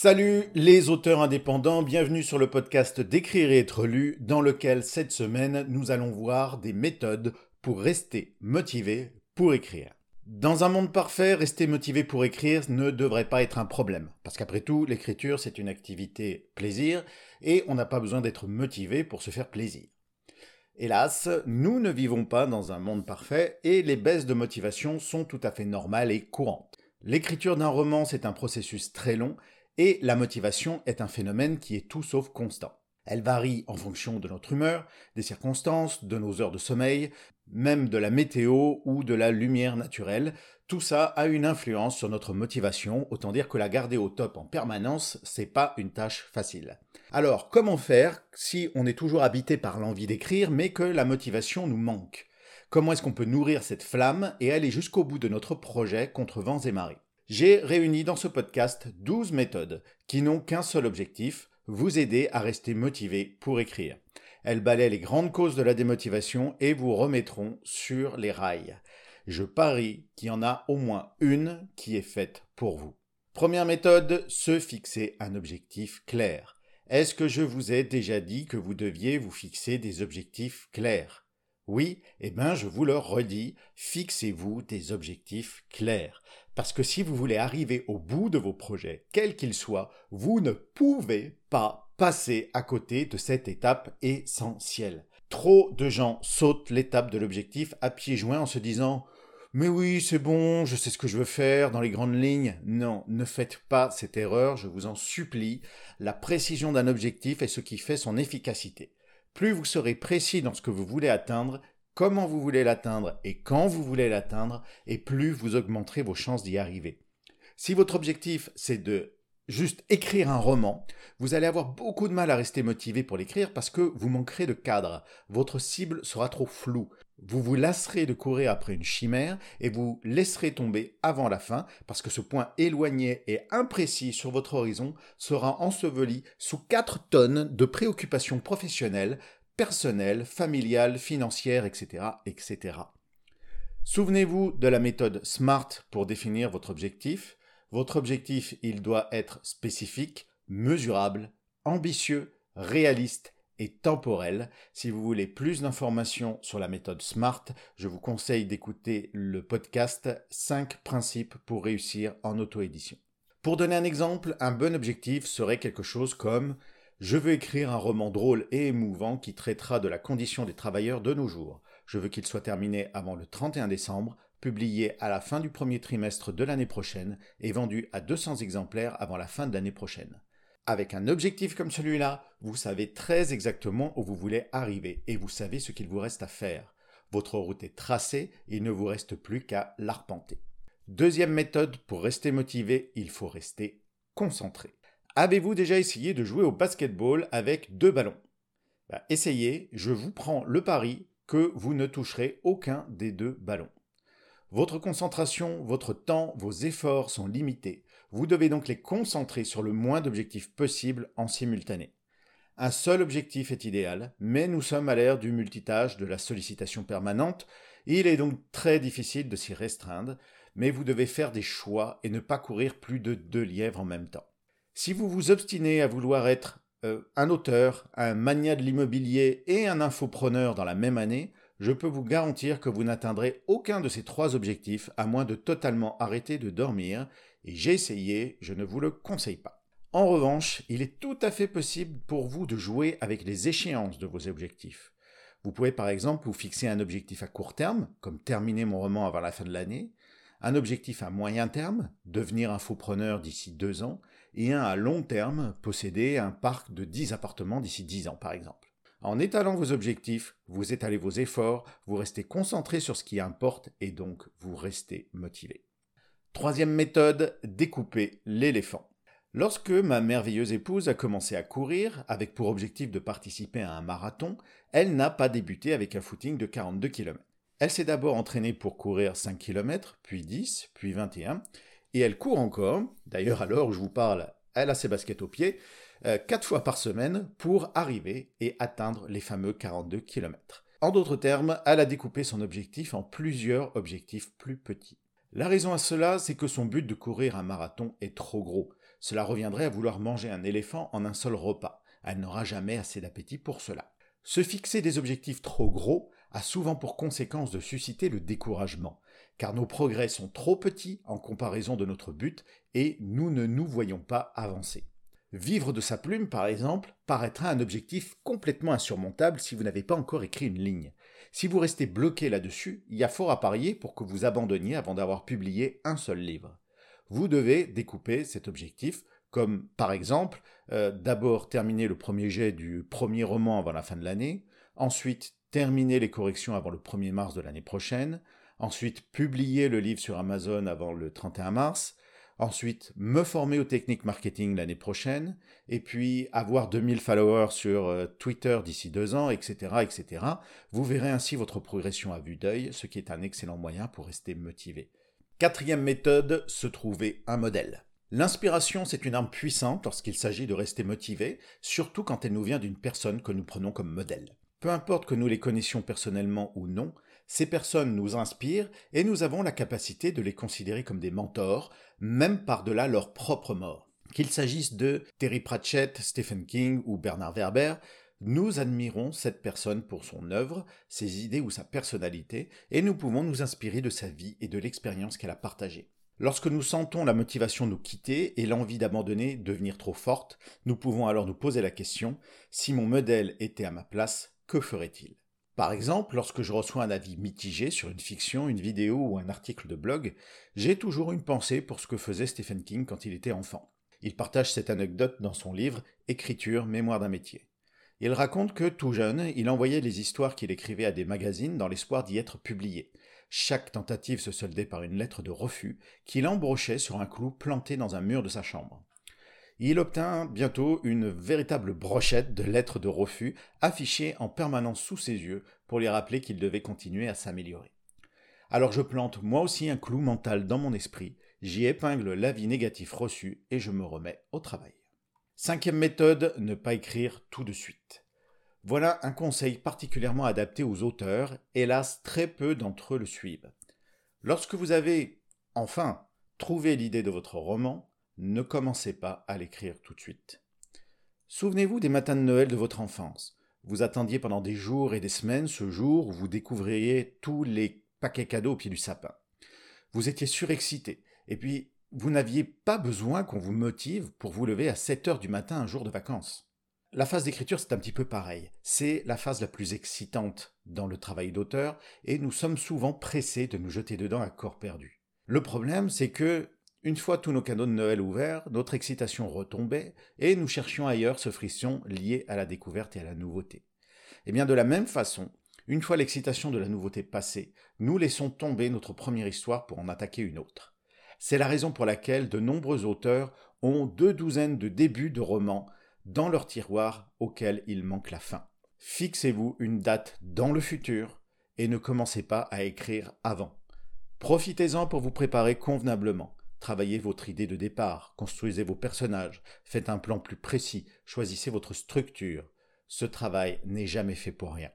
Salut les auteurs indépendants, bienvenue sur le podcast d'écrire et être lu dans lequel cette semaine nous allons voir des méthodes pour rester motivé pour écrire. Dans un monde parfait, rester motivé pour écrire ne devrait pas être un problème, parce qu'après tout, l'écriture c'est une activité plaisir et on n'a pas besoin d'être motivé pour se faire plaisir. Hélas, nous ne vivons pas dans un monde parfait et les baisses de motivation sont tout à fait normales et courantes. L'écriture d'un roman, c'est un processus très long et la motivation est un phénomène qui est tout sauf constant. Elle varie en fonction de notre humeur, des circonstances, de nos heures de sommeil, même de la météo ou de la lumière naturelle. Tout ça a une influence sur notre motivation, autant dire que la garder au top en permanence, c'est pas une tâche facile. Alors, comment faire si on est toujours habité par l'envie d'écrire mais que la motivation nous manque? Comment est-ce qu'on peut nourrir cette flamme et aller jusqu'au bout de notre projet contre vents et marées? J'ai réuni dans ce podcast 12 méthodes qui n'ont qu'un seul objectif, vous aider à rester motivé pour écrire. Elles balaient les grandes causes de la démotivation et vous remettront sur les rails. Je parie qu'il y en a au moins une qui est faite pour vous. Première méthode, se fixer un objectif clair. Est-ce que je vous ai déjà dit que vous deviez vous fixer des objectifs clairs? Oui, eh bien je vous le redis, fixez-vous des objectifs clairs. Parce que si vous voulez arriver au bout de vos projets, quels qu'ils soient, vous ne pouvez pas passer à côté de cette étape essentielle. Trop de gens sautent l'étape de l'objectif à pieds joints en se disant mais oui, c'est bon, je sais ce que je veux faire dans les grandes lignes. Non, ne faites pas cette erreur, je vous en supplie. La précision d'un objectif est ce qui fait son efficacité. Plus vous serez précis dans ce que vous voulez atteindre, comment vous voulez l'atteindre et quand vous voulez l'atteindre, et plus vous augmenterez vos chances d'y arriver. Si votre objectif c'est de juste écrire un roman, vous allez avoir beaucoup de mal à rester motivé pour l'écrire parce que vous manquerez de cadre. Votre cible sera trop floue. Vous vous lasserez de courir après une chimère et vous laisserez tomber avant la fin parce que ce point éloigné et imprécis sur votre horizon sera enseveli sous 4 tonnes de préoccupations professionnelles, personnelles, familiales, financières, etc., etc. Souvenez-vous de la méthode SMART pour définir votre objectif. Votre objectif, il doit être spécifique, mesurable, ambitieux, réaliste et temporel. Si vous voulez plus d'informations sur la méthode SMART, je vous conseille d'écouter le podcast 5 principes pour réussir en auto-édition. Pour donner un exemple, un bon objectif serait quelque chose comme je veux écrire un roman drôle et émouvant qui traitera de la condition des travailleurs de nos jours. Je veux qu'il soit terminé avant le 31 décembre, publié à la fin du premier trimestre de l'année prochaine et vendu à 200 exemplaires avant la fin de l'année prochaine. Avec un objectif comme celui-là, vous savez très exactement où vous voulez arriver et vous savez ce qu'il vous reste à faire. Votre route est tracée, il ne vous reste plus qu'à l'arpenter. Deuxième méthode pour rester motivé, il faut rester concentré. Avez-vous déjà essayé de jouer au basketball avec deux ballons? Bah, Essayez, je vous prends le pari que vous ne toucherez aucun des deux ballons. Votre concentration, votre temps, vos efforts sont limités. Vous devez donc les concentrer sur le moins d'objectifs possible en simultané. Un seul objectif est idéal, mais nous sommes à l'ère du multitâche, de la sollicitation permanente, il est donc très difficile de s'y restreindre, mais vous devez faire des choix et ne pas courir plus de deux lièvres en même temps. Si vous vous obstinez à vouloir être euh, un auteur, un mania de l'immobilier et un infopreneur dans la même année, je peux vous garantir que vous n'atteindrez aucun de ces trois objectifs à moins de totalement arrêter de dormir, et j'ai essayé, je ne vous le conseille pas. En revanche, il est tout à fait possible pour vous de jouer avec les échéances de vos objectifs. Vous pouvez par exemple vous fixer un objectif à court terme, comme terminer mon roman avant la fin de l'année, un objectif à moyen terme, devenir infopreneur d'ici deux ans, et un à long terme, posséder un parc de 10 appartements d'ici 10 ans par exemple. En étalant vos objectifs, vous étalez vos efforts, vous restez concentré sur ce qui importe et donc vous restez motivé. Troisième méthode, découper l'éléphant. Lorsque ma merveilleuse épouse a commencé à courir, avec pour objectif de participer à un marathon, elle n'a pas débuté avec un footing de 42 km. Elle s'est d'abord entraînée pour courir 5 km, puis 10, puis 21, et elle court encore, d'ailleurs à l'heure où je vous parle, elle a ses baskets aux pieds, euh, quatre fois par semaine pour arriver et atteindre les fameux 42 km. En d'autres termes, elle a découpé son objectif en plusieurs objectifs plus petits. La raison à cela, c'est que son but de courir un marathon est trop gros. Cela reviendrait à vouloir manger un éléphant en un seul repas. Elle n'aura jamais assez d'appétit pour cela. Se fixer des objectifs trop gros a souvent pour conséquence de susciter le découragement, car nos progrès sont trop petits en comparaison de notre but et nous ne nous voyons pas avancer. Vivre de sa plume, par exemple, paraîtra un objectif complètement insurmontable si vous n'avez pas encore écrit une ligne. Si vous restez bloqué là-dessus, il y a fort à parier pour que vous abandonniez avant d'avoir publié un seul livre. Vous devez découper cet objectif, comme par exemple euh, d'abord terminer le premier jet du premier roman avant la fin de l'année, ensuite terminer les corrections avant le 1er mars de l'année prochaine, ensuite publier le livre sur Amazon avant le 31 mars, ensuite me former aux techniques marketing l'année prochaine, et puis avoir 2000 followers sur euh, Twitter d'ici deux ans, etc., etc. Vous verrez ainsi votre progression à vue d'œil, ce qui est un excellent moyen pour rester motivé. Quatrième méthode, se trouver un modèle. L'inspiration, c'est une arme puissante lorsqu'il s'agit de rester motivé, surtout quand elle nous vient d'une personne que nous prenons comme modèle. Peu importe que nous les connaissions personnellement ou non, ces personnes nous inspirent et nous avons la capacité de les considérer comme des mentors, même par-delà leur propre mort. Qu'il s'agisse de Terry Pratchett, Stephen King ou Bernard Werber, nous admirons cette personne pour son œuvre, ses idées ou sa personnalité, et nous pouvons nous inspirer de sa vie et de l'expérience qu'elle a partagée. Lorsque nous sentons la motivation nous quitter et l'envie d'abandonner devenir trop forte, nous pouvons alors nous poser la question, si mon modèle était à ma place, que ferait-il? Par exemple, lorsque je reçois un avis mitigé sur une fiction, une vidéo ou un article de blog, j'ai toujours une pensée pour ce que faisait Stephen King quand il était enfant. Il partage cette anecdote dans son livre Écriture, mémoire d'un métier. Il raconte que, tout jeune, il envoyait les histoires qu'il écrivait à des magazines dans l'espoir d'y être publiées. Chaque tentative se soldait par une lettre de refus qu'il embrochait sur un clou planté dans un mur de sa chambre il obtint bientôt une véritable brochette de lettres de refus affichées en permanence sous ses yeux pour lui rappeler qu'il devait continuer à s'améliorer. Alors je plante moi aussi un clou mental dans mon esprit, j'y épingle l'avis négatif reçu et je me remets au travail. Cinquième méthode, ne pas écrire tout de suite. Voilà un conseil particulièrement adapté aux auteurs, hélas très peu d'entre eux le suivent. Lorsque vous avez, enfin, trouvé l'idée de votre roman, ne commencez pas à l'écrire tout de suite. Souvenez-vous des matins de Noël de votre enfance. Vous attendiez pendant des jours et des semaines ce jour où vous découvriez tous les paquets cadeaux au pied du sapin. Vous étiez surexcité, et puis vous n'aviez pas besoin qu'on vous motive pour vous lever à 7 heures du matin un jour de vacances. La phase d'écriture, c'est un petit peu pareil. C'est la phase la plus excitante dans le travail d'auteur, et nous sommes souvent pressés de nous jeter dedans à corps perdu. Le problème, c'est que une fois tous nos cadeaux de Noël ouverts, notre excitation retombait et nous cherchions ailleurs ce frisson lié à la découverte et à la nouveauté. Et eh bien de la même façon, une fois l'excitation de la nouveauté passée, nous laissons tomber notre première histoire pour en attaquer une autre. C'est la raison pour laquelle de nombreux auteurs ont deux douzaines de débuts de romans dans leur tiroir auxquels il manque la fin. Fixez-vous une date dans le futur et ne commencez pas à écrire avant. Profitez-en pour vous préparer convenablement. Travaillez votre idée de départ, construisez vos personnages, faites un plan plus précis, choisissez votre structure. Ce travail n'est jamais fait pour rien.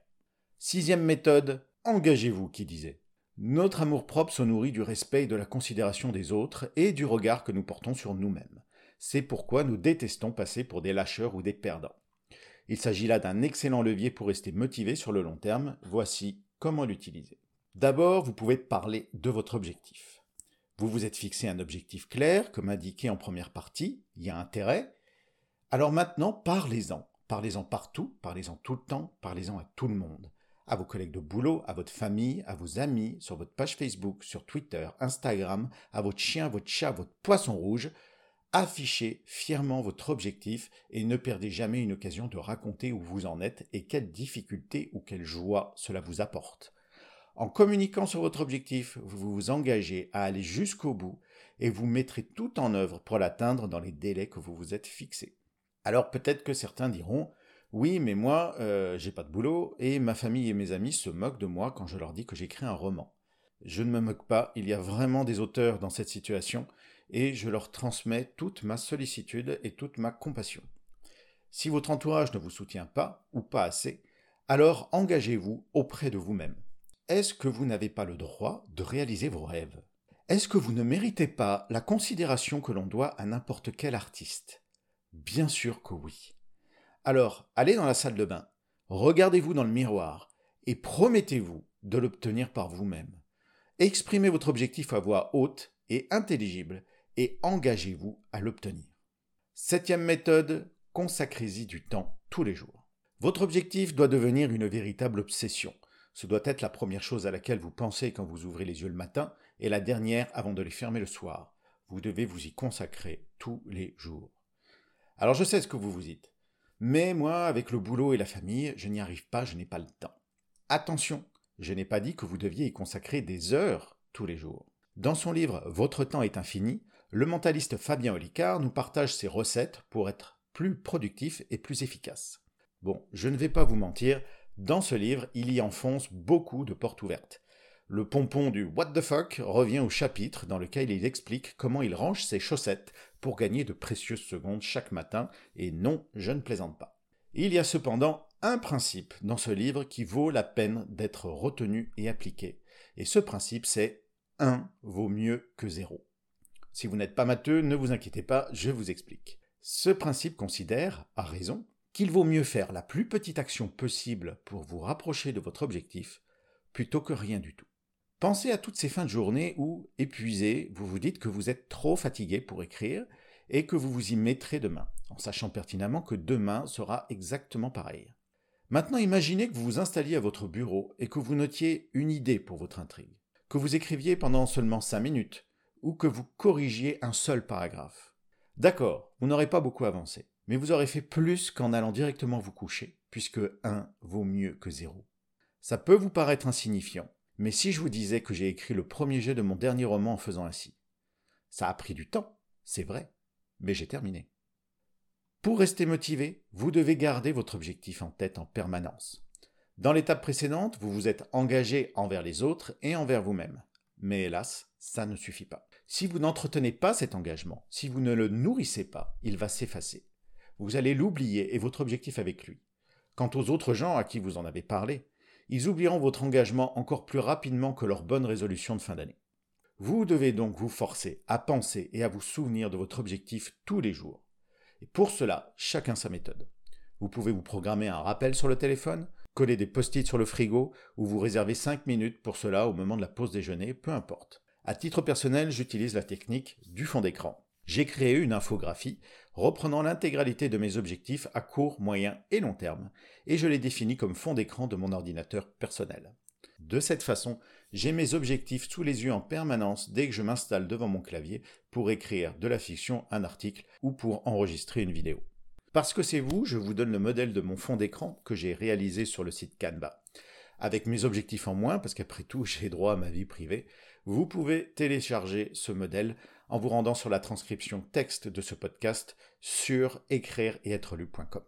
Sixième méthode, engagez-vous, qui disait. Notre amour-propre se nourrit du respect et de la considération des autres et du regard que nous portons sur nous-mêmes. C'est pourquoi nous détestons passer pour des lâcheurs ou des perdants. Il s'agit là d'un excellent levier pour rester motivé sur le long terme. Voici comment l'utiliser. D'abord, vous pouvez parler de votre objectif. Vous vous êtes fixé un objectif clair, comme indiqué en première partie, il y a intérêt. Alors maintenant, parlez-en. Parlez-en partout, parlez-en tout le temps, parlez-en à tout le monde. À vos collègues de boulot, à votre famille, à vos amis, sur votre page Facebook, sur Twitter, Instagram, à votre chien, votre chat, votre poisson rouge. Affichez fièrement votre objectif et ne perdez jamais une occasion de raconter où vous en êtes et quelles difficultés ou quelles joies cela vous apporte. En communiquant sur votre objectif, vous vous engagez à aller jusqu'au bout et vous mettrez tout en œuvre pour l'atteindre dans les délais que vous vous êtes fixés. Alors peut-être que certains diront oui, mais moi, euh, j'ai pas de boulot et ma famille et mes amis se moquent de moi quand je leur dis que j'écris un roman. Je ne me moque pas, il y a vraiment des auteurs dans cette situation et je leur transmets toute ma sollicitude et toute ma compassion. Si votre entourage ne vous soutient pas ou pas assez, alors engagez-vous auprès de vous-même. Est-ce que vous n'avez pas le droit de réaliser vos rêves? Est-ce que vous ne méritez pas la considération que l'on doit à n'importe quel artiste? Bien sûr que oui. Alors, allez dans la salle de bain, regardez-vous dans le miroir et promettez-vous de l'obtenir par vous-même. Exprimez votre objectif à voix haute et intelligible et engagez-vous à l'obtenir. Septième méthode, consacrez-y du temps tous les jours. Votre objectif doit devenir une véritable obsession. Ce doit être la première chose à laquelle vous pensez quand vous ouvrez les yeux le matin et la dernière avant de les fermer le soir. Vous devez vous y consacrer tous les jours. Alors je sais ce que vous vous dites. Mais moi, avec le boulot et la famille, je n'y arrive pas, je n'ai pas le temps. Attention, je n'ai pas dit que vous deviez y consacrer des heures tous les jours. Dans son livre Votre temps est infini, le mentaliste Fabien Olicard nous partage ses recettes pour être plus productif et plus efficace. Bon, je ne vais pas vous mentir, dans ce livre, il y enfonce beaucoup de portes ouvertes. Le pompon du What the fuck revient au chapitre dans lequel il explique comment il range ses chaussettes pour gagner de précieuses secondes chaque matin, et non, je ne plaisante pas. Il y a cependant un principe dans ce livre qui vaut la peine d'être retenu et appliqué, et ce principe c'est 1 vaut mieux que 0. Si vous n'êtes pas matheux, ne vous inquiétez pas, je vous explique. Ce principe considère, à raison, qu'il vaut mieux faire la plus petite action possible pour vous rapprocher de votre objectif, plutôt que rien du tout. Pensez à toutes ces fins de journée où, épuisé, vous vous dites que vous êtes trop fatigué pour écrire et que vous vous y mettrez demain, en sachant pertinemment que demain sera exactement pareil. Maintenant imaginez que vous vous installiez à votre bureau et que vous notiez une idée pour votre intrigue, que vous écriviez pendant seulement cinq minutes, ou que vous corrigiez un seul paragraphe. D'accord, vous n'aurez pas beaucoup avancé, mais vous aurez fait plus qu'en allant directement vous coucher, puisque 1 vaut mieux que 0. Ça peut vous paraître insignifiant, mais si je vous disais que j'ai écrit le premier jet de mon dernier roman en faisant ainsi. Ça a pris du temps, c'est vrai, mais j'ai terminé. Pour rester motivé, vous devez garder votre objectif en tête en permanence. Dans l'étape précédente, vous vous êtes engagé envers les autres et envers vous-même. Mais hélas, ça ne suffit pas. Si vous n'entretenez pas cet engagement, si vous ne le nourrissez pas, il va s'effacer. Vous allez l'oublier et votre objectif avec lui. Quant aux autres gens à qui vous en avez parlé, ils oublieront votre engagement encore plus rapidement que leur bonne résolution de fin d'année. Vous devez donc vous forcer à penser et à vous souvenir de votre objectif tous les jours. Et pour cela, chacun sa méthode. Vous pouvez vous programmer un rappel sur le téléphone, coller des post-it sur le frigo ou vous réserver 5 minutes pour cela au moment de la pause déjeuner, peu importe. À titre personnel, j'utilise la technique du fond d'écran. J'ai créé une infographie reprenant l'intégralité de mes objectifs à court, moyen et long terme, et je les définis comme fond d'écran de mon ordinateur personnel. De cette façon, j'ai mes objectifs sous les yeux en permanence dès que je m'installe devant mon clavier pour écrire de la fiction, un article ou pour enregistrer une vidéo. Parce que c'est vous, je vous donne le modèle de mon fond d'écran que j'ai réalisé sur le site Canva. Avec mes objectifs en moins, parce qu'après tout j'ai droit à ma vie privée, vous pouvez télécharger ce modèle en vous rendant sur la transcription texte de ce podcast sur écrire et être lu.com.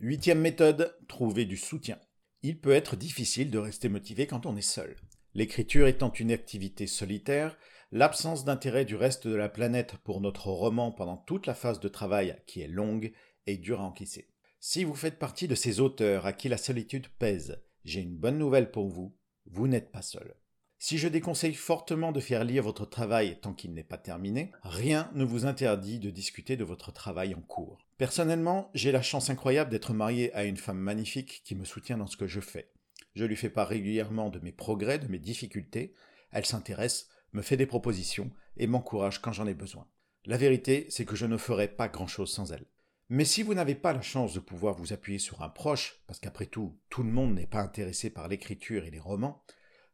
Huitième méthode, trouver du soutien. Il peut être difficile de rester motivé quand on est seul. L'écriture étant une activité solitaire, l'absence d'intérêt du reste de la planète pour notre roman pendant toute la phase de travail qui est longue est dure à encaisser. Si vous faites partie de ces auteurs à qui la solitude pèse, j'ai une bonne nouvelle pour vous, vous n'êtes pas seul. Si je déconseille fortement de faire lire votre travail tant qu'il n'est pas terminé, rien ne vous interdit de discuter de votre travail en cours. Personnellement, j'ai la chance incroyable d'être marié à une femme magnifique qui me soutient dans ce que je fais. Je lui fais part régulièrement de mes progrès, de mes difficultés, elle s'intéresse, me fait des propositions et m'encourage quand j'en ai besoin. La vérité, c'est que je ne ferai pas grand-chose sans elle. Mais si vous n'avez pas la chance de pouvoir vous appuyer sur un proche, parce qu'après tout, tout le monde n'est pas intéressé par l'écriture et les romans,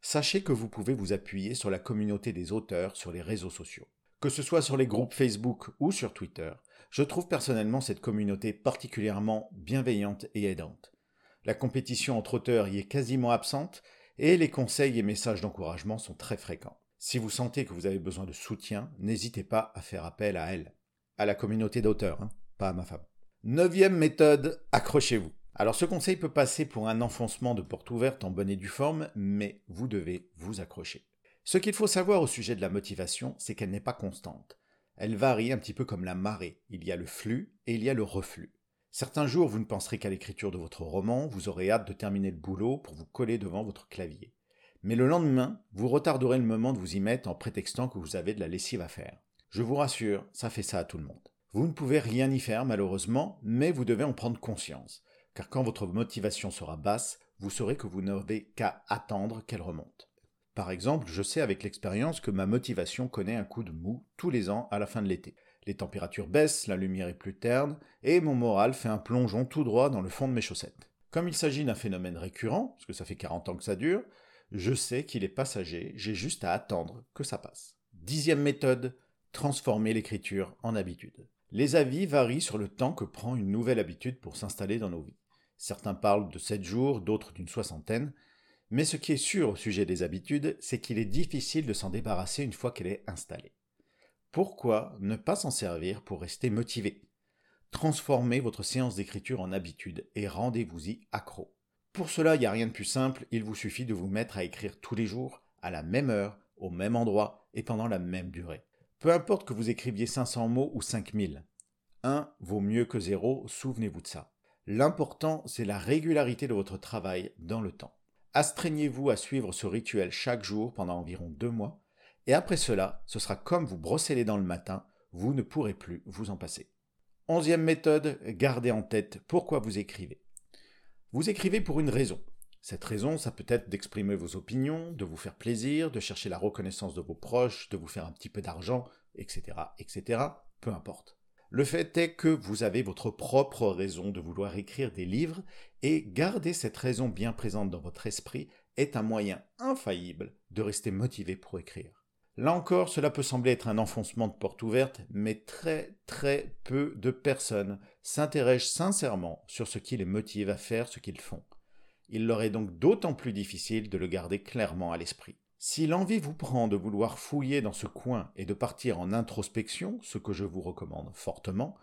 sachez que vous pouvez vous appuyer sur la communauté des auteurs sur les réseaux sociaux. Que ce soit sur les groupes Facebook ou sur Twitter, je trouve personnellement cette communauté particulièrement bienveillante et aidante. La compétition entre auteurs y est quasiment absente et les conseils et messages d'encouragement sont très fréquents. Si vous sentez que vous avez besoin de soutien, n'hésitez pas à faire appel à elle. À la communauté d'auteurs, hein, pas à ma femme. Neuvième méthode, accrochez-vous. Alors ce conseil peut passer pour un enfoncement de porte ouverte en bonne et due forme, mais vous devez vous accrocher. Ce qu'il faut savoir au sujet de la motivation, c'est qu'elle n'est pas constante. Elle varie un petit peu comme la marée. Il y a le flux et il y a le reflux. Certains jours, vous ne penserez qu'à l'écriture de votre roman, vous aurez hâte de terminer le boulot pour vous coller devant votre clavier. Mais le lendemain, vous retarderez le moment de vous y mettre en prétextant que vous avez de la lessive à faire. Je vous rassure, ça fait ça à tout le monde. Vous ne pouvez rien y faire malheureusement, mais vous devez en prendre conscience, car quand votre motivation sera basse, vous saurez que vous n'avez qu'à attendre qu'elle remonte. Par exemple, je sais avec l'expérience que ma motivation connaît un coup de mou tous les ans à la fin de l'été. Les températures baissent, la lumière est plus terne, et mon moral fait un plongeon tout droit dans le fond de mes chaussettes. Comme il s'agit d'un phénomène récurrent, parce que ça fait 40 ans que ça dure, je sais qu'il est passager, j'ai juste à attendre que ça passe. Dixième méthode, transformer l'écriture en habitude. Les avis varient sur le temps que prend une nouvelle habitude pour s'installer dans nos vies. Certains parlent de 7 jours, d'autres d'une soixantaine, mais ce qui est sûr au sujet des habitudes, c'est qu'il est difficile de s'en débarrasser une fois qu'elle est installée. Pourquoi ne pas s'en servir pour rester motivé? Transformez votre séance d'écriture en habitude et rendez-vous-y accro. Pour cela, il n'y a rien de plus simple, il vous suffit de vous mettre à écrire tous les jours, à la même heure, au même endroit et pendant la même durée. Peu importe que vous écriviez 500 mots ou 5000. Un vaut mieux que zéro, souvenez-vous de ça. L'important, c'est la régularité de votre travail dans le temps. Astreignez-vous à suivre ce rituel chaque jour pendant environ deux mois, et après cela, ce sera comme vous brosser les dents le matin, vous ne pourrez plus vous en passer. Onzième méthode, gardez en tête pourquoi vous écrivez. Vous écrivez pour une raison. Cette raison, ça peut être d'exprimer vos opinions, de vous faire plaisir, de chercher la reconnaissance de vos proches, de vous faire un petit peu d'argent, etc., etc., peu importe. Le fait est que vous avez votre propre raison de vouloir écrire des livres et garder cette raison bien présente dans votre esprit est un moyen infaillible de rester motivé pour écrire. Là encore, cela peut sembler être un enfoncement de porte ouverte, mais très très peu de personnes s'interrogent sincèrement sur ce qui les motive à faire ce qu'ils font. Il leur est donc d'autant plus difficile de le garder clairement à l'esprit. Si l'envie vous prend de vouloir fouiller dans ce coin et de partir en introspection, ce que je vous recommande fortement,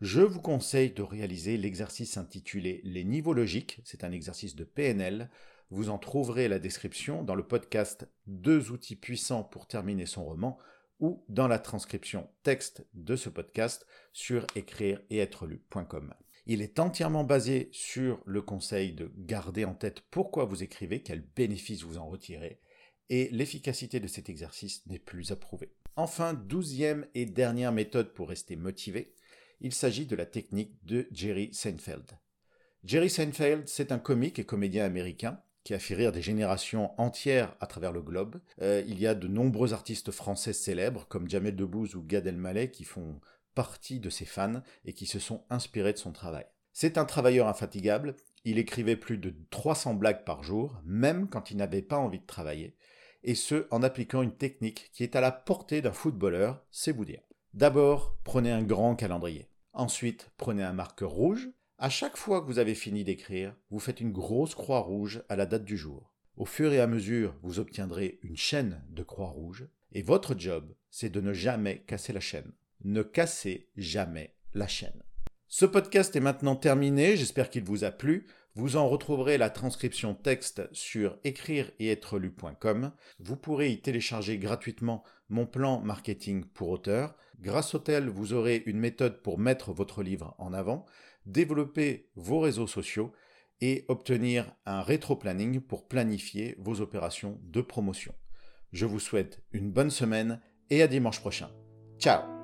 je vous conseille de réaliser l'exercice intitulé Les niveaux logiques, c'est un exercice de PNL, vous en trouverez la description dans le podcast Deux outils puissants pour terminer son roman ou dans la transcription texte de ce podcast sur écrire et être lu.com. Il est entièrement basé sur le conseil de garder en tête pourquoi vous écrivez, quels bénéfices vous en retirez, et l'efficacité de cet exercice n'est plus approuvée. Enfin, douzième et dernière méthode pour rester motivé, il s'agit de la technique de Jerry Seinfeld. Jerry Seinfeld, c'est un comique et comédien américain qui a fait rire des générations entières à travers le globe. Euh, il y a de nombreux artistes français célèbres comme Jamel Debbouze ou Gad Elmaleh qui font partie de ses fans et qui se sont inspirés de son travail. C'est un travailleur infatigable, il écrivait plus de 300 blagues par jour, même quand il n'avait pas envie de travailler, et ce en appliquant une technique qui est à la portée d'un footballeur, c'est vous dire. D'abord, prenez un grand calendrier. Ensuite, prenez un marqueur rouge. À chaque fois que vous avez fini d'écrire, vous faites une grosse croix rouge à la date du jour. Au fur et à mesure, vous obtiendrez une chaîne de croix rouges, et votre job, c'est de ne jamais casser la chaîne. Ne cassez jamais la chaîne. Ce podcast est maintenant terminé, j'espère qu'il vous a plu. Vous en retrouverez la transcription texte sur écrire et être lu.com. Vous pourrez y télécharger gratuitement mon plan marketing pour auteurs. Grâce auquel vous aurez une méthode pour mettre votre livre en avant, développer vos réseaux sociaux et obtenir un rétro-planning pour planifier vos opérations de promotion. Je vous souhaite une bonne semaine et à dimanche prochain. Ciao